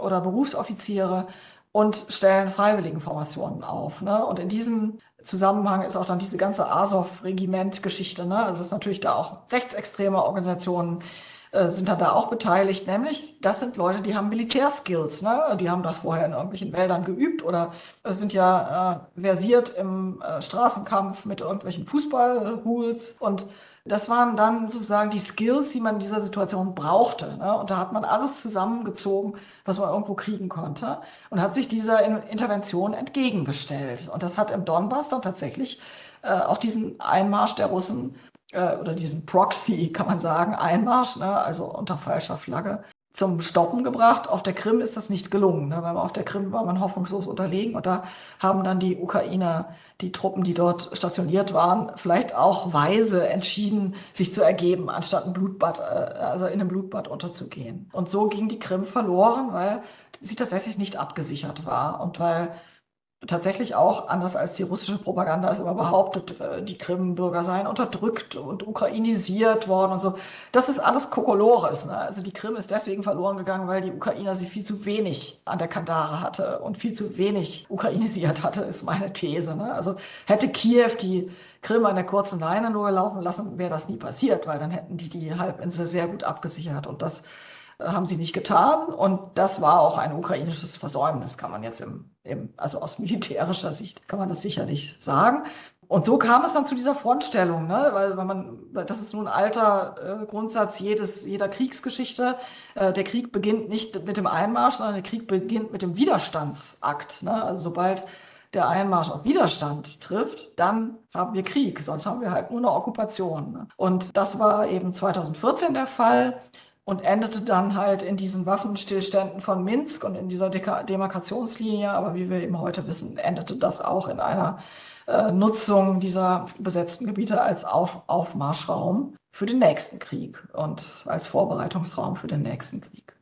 oder Berufsoffiziere und stellen Freiwilligenformationen auf. Ne? Und in diesem Zusammenhang ist auch dann diese ganze Azov-Regiment-Geschichte. Ne? Also es ist natürlich da auch rechtsextreme Organisationen äh, sind dann da auch beteiligt, nämlich das sind Leute, die haben Militärskills, ne? die haben da vorher in irgendwelchen Wäldern geübt oder äh, sind ja äh, versiert im äh, Straßenkampf mit irgendwelchen Fußballrules und das waren dann sozusagen die Skills, die man in dieser Situation brauchte. Ne? Und da hat man alles zusammengezogen, was man irgendwo kriegen konnte und hat sich dieser Intervention entgegengestellt. Und das hat im Donbass dann tatsächlich äh, auch diesen Einmarsch der Russen äh, oder diesen Proxy, kann man sagen, Einmarsch, ne, also unter falscher Flagge, zum Stoppen gebracht. Auf der Krim ist das nicht gelungen, ne? weil auf der Krim war man hoffnungslos unterlegen und da haben dann die Ukrainer, die Truppen, die dort stationiert waren, vielleicht auch weise entschieden, sich zu ergeben, anstatt ein Blutbad, äh, also in einem Blutbad unterzugehen. Und so ging die Krim verloren, weil sie tatsächlich nicht abgesichert war und weil tatsächlich auch, anders als die russische Propaganda es immer behauptet, äh, die Krim-Bürger seien unterdrückt und ukrainisiert worden und so. Das ist alles Kokolores. Ne? Also die Krim ist deswegen verloren gegangen, weil die Ukrainer sie viel zu wenig an der Kandare hatte und viel zu wenig ukrainisiert hatte, ist meine These. Ne? Also hätte Kiew die Krim an der kurzen Leine nur laufen lassen, wäre das nie passiert, weil dann hätten die die Halbinsel sehr gut abgesichert und das haben sie nicht getan. Und das war auch ein ukrainisches Versäumnis, kann man jetzt im, im, also aus militärischer Sicht kann man das sicherlich sagen. Und so kam es dann zu dieser Frontstellung, ne? weil, weil man, das ist nun ein alter äh, Grundsatz jedes, jeder Kriegsgeschichte. Äh, der Krieg beginnt nicht mit dem Einmarsch, sondern der Krieg beginnt mit dem Widerstandsakt. Ne? Also sobald der Einmarsch auf Widerstand trifft, dann haben wir Krieg, sonst haben wir halt nur eine Okkupation. Ne? Und das war eben 2014 der Fall und endete dann halt in diesen Waffenstillständen von Minsk und in dieser Demarkationslinie. Aber wie wir eben heute wissen, endete das auch in einer äh, Nutzung dieser besetzten Gebiete als Auf Aufmarschraum für den nächsten Krieg und als Vorbereitungsraum für den nächsten Krieg.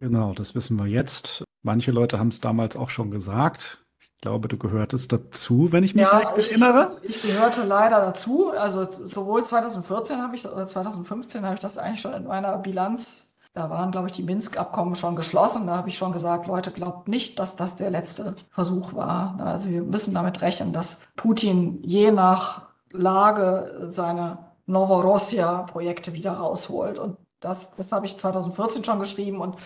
Genau, das wissen wir jetzt. Manche Leute haben es damals auch schon gesagt glaube, du gehörtest dazu, wenn ich mich ja, recht ich, erinnere. Ich gehörte leider dazu. Also sowohl 2014 habe ich oder 2015 habe ich das eigentlich schon in meiner Bilanz. Da waren, glaube ich, die Minsk-Abkommen schon geschlossen. Da habe ich schon gesagt, Leute, glaubt nicht, dass das der letzte Versuch war. Also wir müssen damit rechnen, dass Putin je nach Lage seine Novorossiya-Projekte wieder rausholt. Und das, das habe ich 2014 schon geschrieben und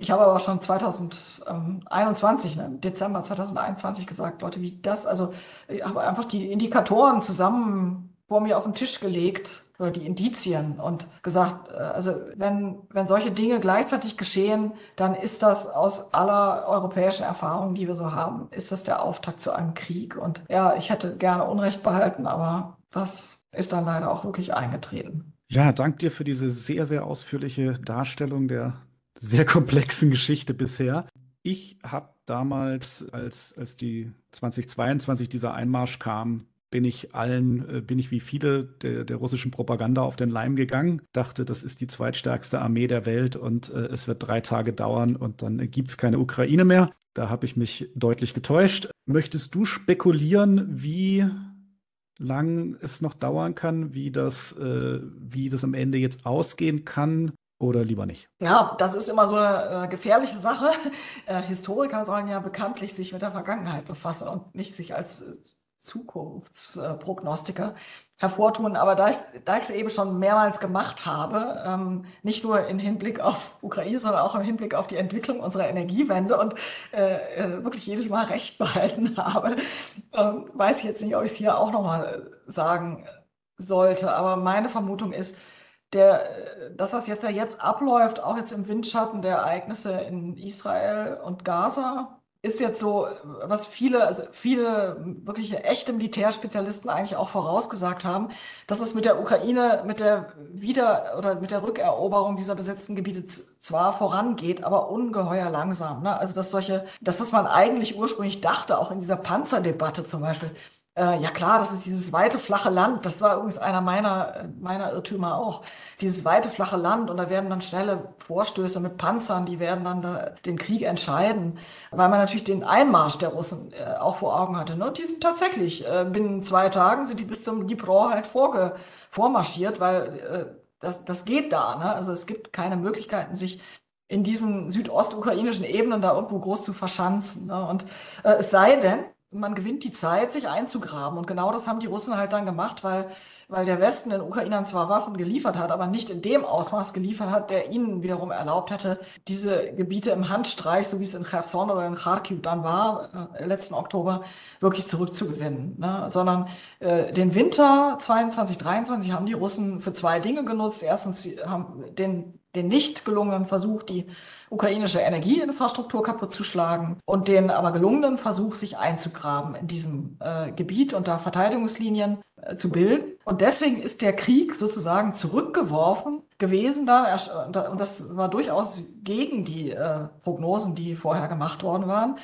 ich habe aber schon 2021, ne, Dezember 2021 gesagt, Leute, wie das, also ich habe einfach die Indikatoren zusammen vor mir auf den Tisch gelegt, oder die Indizien und gesagt, äh, also wenn, wenn solche Dinge gleichzeitig geschehen, dann ist das aus aller europäischen Erfahrung, die wir so haben, ist das der Auftakt zu einem Krieg. Und ja, ich hätte gerne Unrecht behalten, aber das ist dann leider auch wirklich eingetreten. Ja, danke dir für diese sehr, sehr ausführliche Darstellung der sehr komplexen Geschichte bisher. Ich habe damals, als, als die 2022 dieser Einmarsch kam, bin ich allen, äh, bin ich wie viele der, der russischen Propaganda auf den Leim gegangen, dachte, das ist die zweitstärkste Armee der Welt und äh, es wird drei Tage dauern und dann gibt es keine Ukraine mehr. Da habe ich mich deutlich getäuscht. Möchtest du spekulieren, wie lang es noch dauern kann, wie das, äh, wie das am Ende jetzt ausgehen kann? Oder lieber nicht? Ja, das ist immer so eine äh, gefährliche Sache. *laughs* Äh, Historiker sollen ja bekanntlich sich mit der Vergangenheit befassen und nicht sich als äh, Zukunftsprognostiker hervortun. Aber da ich es eben schon mehrmals gemacht habe, ähm, nicht nur im Hinblick auf Ukraine, sondern auch im Hinblick auf die Entwicklung unserer Energiewende und äh wirklich jedes Mal recht *laughs* behalten habe, ähm, weiß ich jetzt nicht, ob ich es hier auch nochmal sagen sollte. Aber meine Vermutung ist, der, das, was jetzt ja jetzt abläuft, auch jetzt im Windschatten der Ereignisse in Israel und Gaza, ist jetzt so, was viele, also viele wirkliche echte Militärspezialisten eigentlich auch vorausgesagt haben, dass es mit der Ukraine, mit der Wieder- oder mit der Rückeroberung dieser besetzten Gebiete zwar vorangeht, aber ungeheuer langsam. Ne? Also dass solche, das, was man eigentlich ursprünglich dachte, auch in dieser Panzerdebatte zum Beispiel, äh, ja klar, das ist dieses weite, flache Land. Das war übrigens einer meiner, meiner Irrtümer auch. Dieses weite, flache Land und da werden dann schnelle Vorstöße mit Panzern, die werden dann da den Krieg entscheiden, weil man natürlich den Einmarsch der Russen äh, auch vor Augen hatte. Ne? Die sind tatsächlich, äh, binnen zwei Tagen sind die bis zum Dnipro halt vorge vormarschiert, weil äh, das, das geht da. Ne? Also es gibt keine Möglichkeiten, sich in diesen südostukrainischen Ebenen da irgendwo groß zu verschanzen. Ne? Und äh, es sei denn, man gewinnt die Zeit, sich einzugraben. Und genau das haben die Russen halt dann gemacht, weil, weil der Westen den Ukrainern zwar Waffen geliefert hat, aber nicht in dem Ausmaß geliefert hat, der ihnen wiederum erlaubt hätte, diese Gebiete im Handstreich, so wie es in Cherson oder in Kharkiv dann war, äh, letzten Oktober, wirklich zurückzugewinnen. Ne? Sondern äh, den Winter 22, 23 haben die Russen für zwei Dinge genutzt. Erstens, sie haben den den nicht gelungenen Versuch, die ukrainische Energieinfrastruktur kaputt zu schlagen und den aber gelungenen Versuch, sich einzugraben in diesem äh, Gebiet und da Verteidigungslinien äh, zu bilden. Und deswegen ist der Krieg sozusagen zurückgeworfen gewesen da und das war durchaus gegen die äh, Prognosen, die vorher gemacht worden waren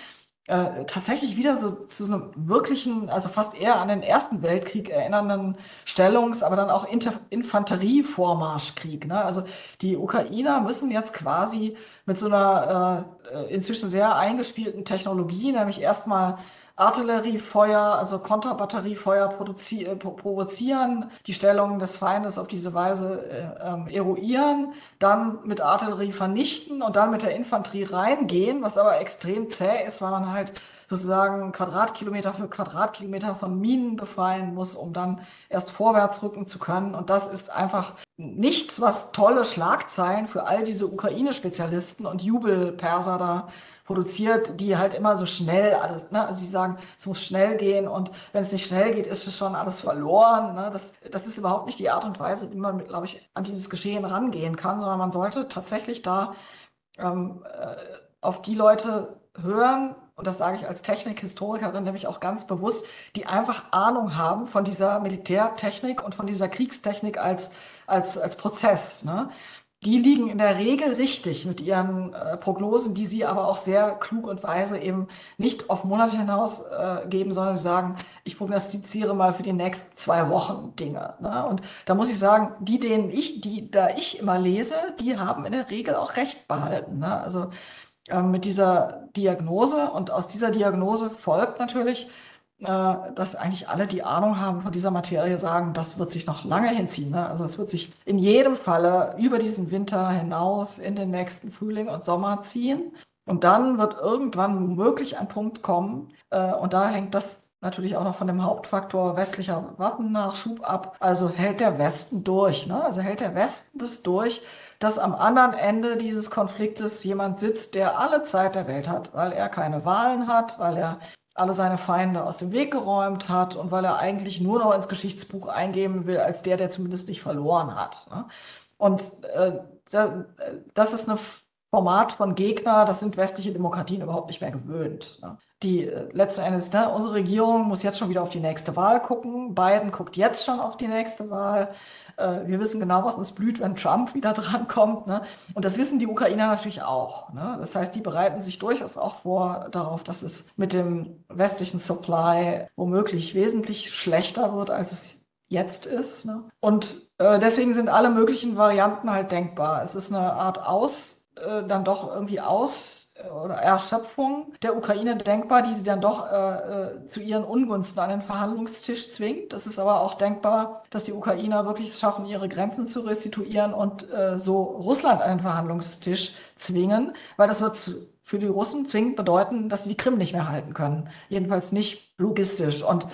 äh, tatsächlich wieder so zu so einem wirklichen, also fast eher an den Ersten Weltkrieg erinnernden Stellungs-, aber dann auch Inter Infanterievormarschkrieg. Ne? Also die Ukrainer müssen jetzt quasi mit so einer äh, inzwischen sehr eingespielten Technologie, nämlich erstmal Artilleriefeuer, also Konterbatteriefeuer äh, provozieren, die Stellung des Feindes auf diese Weise äh, ähm, eruieren, dann mit Artillerie vernichten und dann mit der Infanterie reingehen, was aber extrem zäh ist, weil man halt sozusagen Quadratkilometer für Quadratkilometer von Minen befreien muss, um dann erst vorwärts rücken zu können. Und das ist einfach nichts, was tolle Schlagzeilen für all diese Ukraine-Spezialisten und Jubelperser da produziert, die halt immer so schnell alles, ne? also die sagen, es muss schnell gehen und wenn es nicht schnell geht, ist es schon alles verloren. Ne? Das, das ist überhaupt nicht die Art und Weise, wie man, glaube ich, an dieses Geschehen rangehen kann, sondern man sollte tatsächlich da ähm, äh, auf die Leute hören, und das sage ich als Technikhistorikerin nämlich auch ganz bewusst, die einfach Ahnung haben von dieser Militärtechnik und von dieser Kriegstechnik als, als, als Prozess. Ne? Die liegen in der Regel richtig mit ihren äh, Prognosen, die sie aber auch sehr klug und weise eben nicht auf Monate hinaus äh, geben, sondern sie sagen, ich prognostiziere mal für die nächsten zwei Wochen Dinge. Ne? Und da muss ich sagen, die, denen ich, die da ich immer lese, die haben in der Regel auch recht behalten. Ne? Also äh, mit dieser Diagnose und aus dieser Diagnose folgt natürlich, dass eigentlich alle, die Ahnung haben von dieser Materie, sagen, das wird sich noch lange hinziehen. Ne? Also es wird sich in jedem Falle über diesen Winter hinaus in den nächsten Frühling und Sommer ziehen. Und dann wird irgendwann möglich ein Punkt kommen, äh, und da hängt das natürlich auch noch von dem Hauptfaktor westlicher Waffennachschub ab. Also hält der Westen durch. Ne? Also hält der Westen das durch, dass am anderen Ende dieses Konfliktes jemand sitzt, der alle Zeit der Welt hat, weil er keine Wahlen hat, weil er alle seine Feinde aus dem Weg geräumt hat und weil er eigentlich nur noch ins Geschichtsbuch eingeben will, als der, der zumindest nicht verloren hat. Ne? Und äh, das ist ein Format von Gegner, das sind westliche Demokratien überhaupt nicht mehr gewöhnt. Ne? Die äh, letzten Endes, ne, unsere Regierung muss jetzt schon wieder auf die nächste Wahl gucken. Biden guckt jetzt schon auf die nächste Wahl. Äh, wir wissen genau, was uns blüht, wenn Trump wieder *laughs* drankommt. Ne? Und das wissen die Ukrainer natürlich auch. Ne? Das heißt, die bereiten sich durchaus auch vor darauf, dass es mit dem westlichen Supply womöglich wesentlich schlechter wird, als es jetzt ist. Ne? Und äh, deswegen sind alle möglichen Varianten halt denkbar. Es ist eine Art Aus, äh, dann doch irgendwie aus oder Erschöpfung der Ukraine denkbar, die sie dann doch äh, äh, zu ihren Ungunsten an den Verhandlungstisch zwingt. Es ist aber auch denkbar, dass die Ukrainer wirklich schaffen, ihre Grenzen zu restituieren und äh, so Russland an den Verhandlungstisch zwingen, weil das wird für die Russen zwingend bedeuten, dass sie die Krim nicht mehr halten können. Jedenfalls nicht logistisch. Und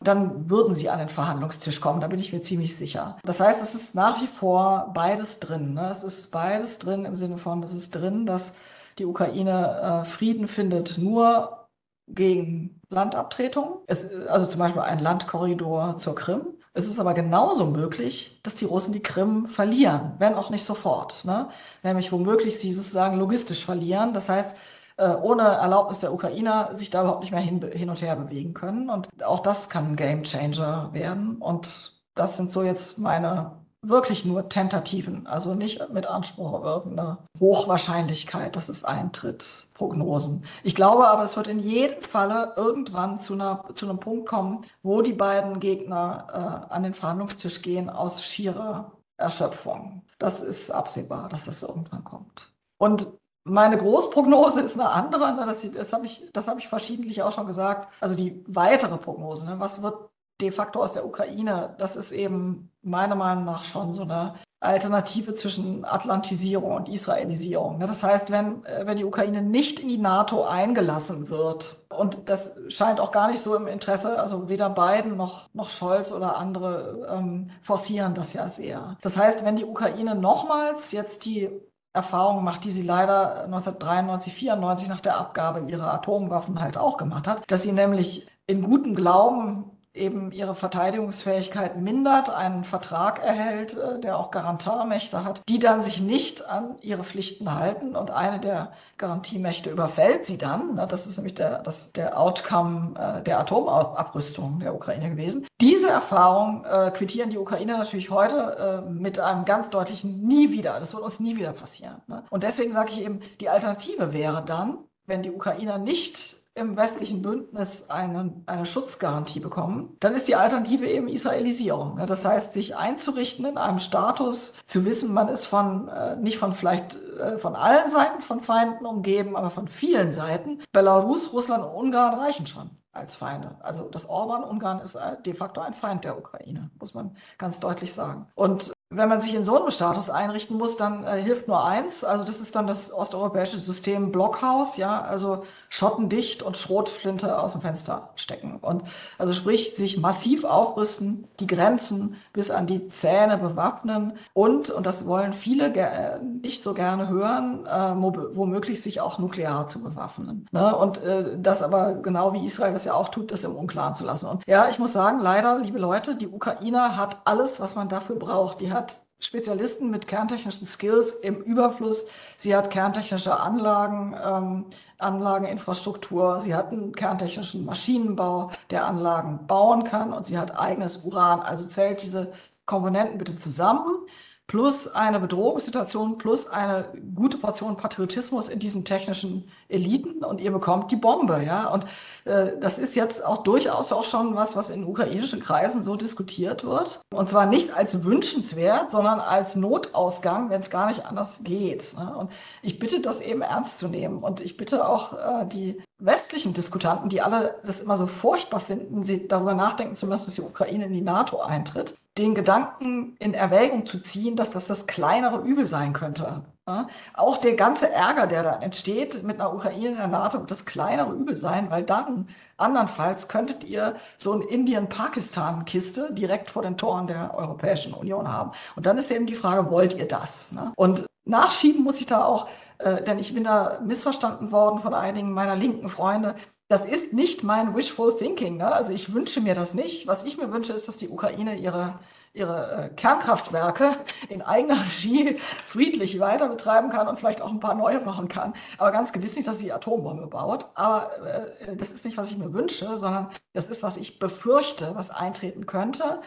dann würden sie an den Verhandlungstisch kommen, da bin ich mir ziemlich sicher. Das heißt, es ist nach wie vor beides drin. Ne? Es ist beides drin im Sinne von, es ist drin, dass die Ukraine äh, Frieden findet nur gegen Landabtretung. Es, also zum Beispiel ein Landkorridor zur Krim. Es ist aber genauso möglich, dass die Russen die Krim verlieren, wenn auch nicht sofort. Ne? Nämlich womöglich sie sozusagen logistisch verlieren. Das heißt, äh, ohne Erlaubnis der Ukrainer sich da überhaupt nicht mehr hin, hin und her bewegen können. Und auch das kann ein Game Changer werden. Und das sind so jetzt meine wirklich nur tentativen, also nicht mit Anspruch auf irgendeine Hochwahrscheinlichkeit, dass es eintritt, Prognosen. Ich glaube aber, es wird in jedem Falle irgendwann zu, einer, zu einem Punkt kommen, wo die beiden Gegner äh, an den Verhandlungstisch gehen aus schierer Erschöpfung. Das ist absehbar, dass das irgendwann kommt. Und meine Großprognose ist eine andere, ne, das, das habe ich, hab ich verschiedentlich auch schon gesagt. Also die weitere Prognose, ne, was wird de facto aus der Ukraine, das ist eben meiner Meinung nach schon so eine Alternative zwischen Atlantisierung und Israelisierung. Das heißt, wenn, äh, wenn die Ukraine nicht in die NATO eingelassen wird, und das scheint auch gar nicht so im Interesse, also weder Biden noch, noch Scholz oder andere ähm, forcieren das ja sehr. Das heißt, wenn die Ukraine nochmals jetzt die Erfahrung macht, die sie leider 1993, 94 nach der Abgabe ihrer Atomwaffen halt auch gemacht hat, dass sie nämlich in gutem Glauben eben ihre Verteidigungsfähigkeit mindert, einen Vertrag erhält, äh, der auch Garantarmächte hat, die dann sich nicht an ihre Pflichten halten und eine der Garantiemächte überfällt sie dann. Das ist nämlich der, das, der Outcome äh, der Atomabrüstung der Ukraine gewesen. Diese Erfahrung äh, quittieren die Ukrainer natürlich heute mit einem ganz deutlichen Nie wieder. Das wird uns nie wieder passieren. Ne? Und deswegen sage ich eben, die Alternative wäre dann, wenn die Ukrainer nicht im westlichen Bündnis eine, eine Schutzgarantie bekommen, dann ist die Alternative eben Israelisierung. Das heißt, sich einzurichten in einem Status, zu wissen, man ist von, äh, nicht von vielleicht äh, von allen Seiten von Feinden umgeben, aber von vielen Seiten. Belarus, Russland und Ungarn reichen schon als Feinde. Also das Orban-Ungarn ist äh, de facto ein Feind der Ukraine, muss man ganz deutlich sagen. Und wenn man sich in so einem Status einrichten muss, dann äh, hilft nur eins. Also das ist dann das osteuropäische System Blockhaus, ja, also schottendicht und Schrotflinte aus dem Fenster stecken. Und also sprich, sich massiv aufrüsten, die Grenzen bis an die Zähne bewaffnen und, und das wollen viele äh, nicht so gerne hören, äh, womöglich sich auch nuklear zu bewaffnen. Ne? Und äh, das aber genau wie Israel das ja auch tut, das im Unklaren zu lassen. Und ja, ich muss sagen, leider, liebe Leute, die Ukraine hat alles, was man dafür braucht. Die hat Spezialisten mit kerntechnischen Skills im Überfluss. Sie hat kerntechnische Anlagen, ähm, Anlageninfrastruktur. Sie hat einen kerntechnischen Maschinenbau, der Anlagen bauen kann und sie hat eigenes Uran. Also zählt diese Komponenten bitte zusammen plus eine Bedrohungssituation plus eine gute Portion Patriotismus in diesen technischen Eliten und ihr bekommt die Bombe, ja. Und äh, das ist jetzt auch durchaus auch schon was, was in ukrainischen Kreisen so diskutiert wird. Und zwar nicht als wünschenswert, sondern als Notausgang, wenn es gar nicht anders geht. Ne? Und ich bitte das eben ernst zu nehmen. Und ich bitte auch äh, die westlichen Diskutanten, die alle das immer so furchtbar finden, sie darüber nachdenken zu müssen, dass die Ukraine in die NATO eintritt, den Gedanken in Erwägung zu ziehen, dass das das kleinere Übel sein könnte. Ja? Auch der ganze Ärger, der da entsteht mit einer Ukraine in der NATO, wird das kleinere Übel sein, weil dann andernfalls könntet ihr so eine Indien-Pakistan-Kiste direkt vor den Toren der Europäischen Union haben. Und dann ist eben die Frage, wollt ihr das? Ne? Und nachschieben muss ich da auch, äh, denn ich bin da missverstanden worden von einigen meiner linken Freunde das ist nicht mein wishful thinking. Ne? Also ich wünsche mir das nicht. Was ich mir wünsche, ist, dass die Ukraine ihre, ihre äh, Kernkraftwerke in eigener Regie friedlich weiter betreiben kann und vielleicht auch ein paar neue machen kann. Aber ganz gewiss nicht, dass sie Atombombe baut. Aber äh, das ist nicht, was ich mir wünsche, sondern das ist, was ich befürchte, was eintreten könnte,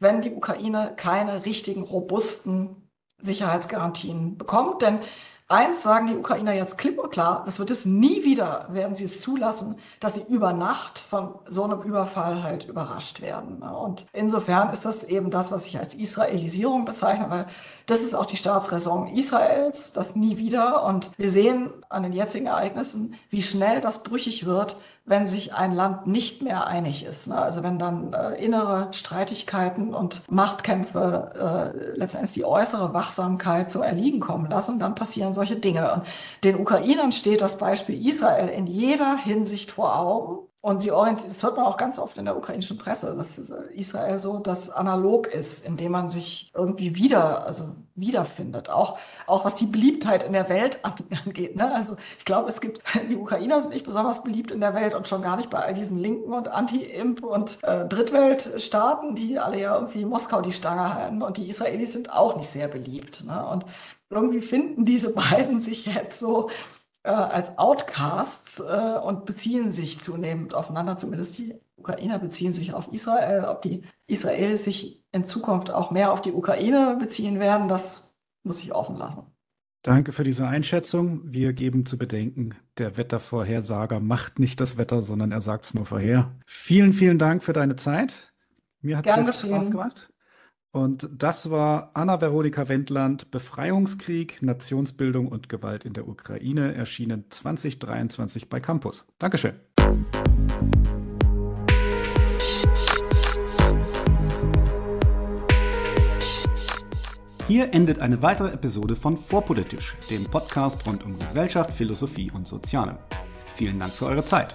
wenn die Ukraine keine richtigen, robusten Sicherheitsgarantien bekommt. Denn Eins sagen die Ukrainer jetzt klipp und klar, das wird es nie wieder, werden sie es zulassen, dass sie über Nacht von so einem Überfall halt überrascht werden. Und insofern ist das eben das, was ich als Israelisierung bezeichne, weil das ist auch die Staatsräson Israels, das nie wieder. Und wir sehen an den jetzigen Ereignissen, wie schnell das brüchig wird, wenn sich ein Land nicht mehr einig ist. Ne? Also wenn dann äh, innere Streitigkeiten und Machtkämpfe äh, letztendlich die äußere Wachsamkeit zum Erliegen kommen lassen, dann passieren solche Dinge. Und den Ukrainern steht das Beispiel Israel in jeder Hinsicht vor Augen. Und sie orientiert, das hört man auch ganz oft in der ukrainischen Presse, dass Israel so das analog ist, indem man sich irgendwie wieder, also wiederfindet. Auch, auch was die Beliebtheit in der Welt *laughs* angeht. Ne? Also ich glaube, es gibt, *laughs* die Ukrainer sind nicht besonders beliebt in der Welt und schon gar nicht bei all diesen linken und Anti-Imp und äh, Drittweltstaaten, die alle ja irgendwie Moskau die Stange halten. Und die Israelis sind auch nicht sehr beliebt. Ne? Und irgendwie finden diese *laughs* beiden sich jetzt so äh, als Outcasts äh, und beziehen sich zunehmend aufeinander, zumindest die Ukrainer beziehen sich auf Israel. Ob die Israelis sich in Zukunft auch mehr auf die Ukraine beziehen werden, das muss ich offen lassen. Danke für diese Einschätzung. Wir geben zu bedenken, der Wettervorhersager macht nicht das Wetter, sondern er sagt es nur vorher. Vielen, vielen Dank für deine Zeit. Mir hat es sehr viel Spaß gemacht. Und das war Anna-Veronika Wendland, Befreiungskrieg, Nationsbildung und Gewalt in der Ukraine, erschienen 2023 bei Campus. Dankeschön. Hier endet eine weitere Episode von Vorpolitisch, dem Podcast rund um Gesellschaft, Philosophie und Soziale. Vielen Dank für eure Zeit.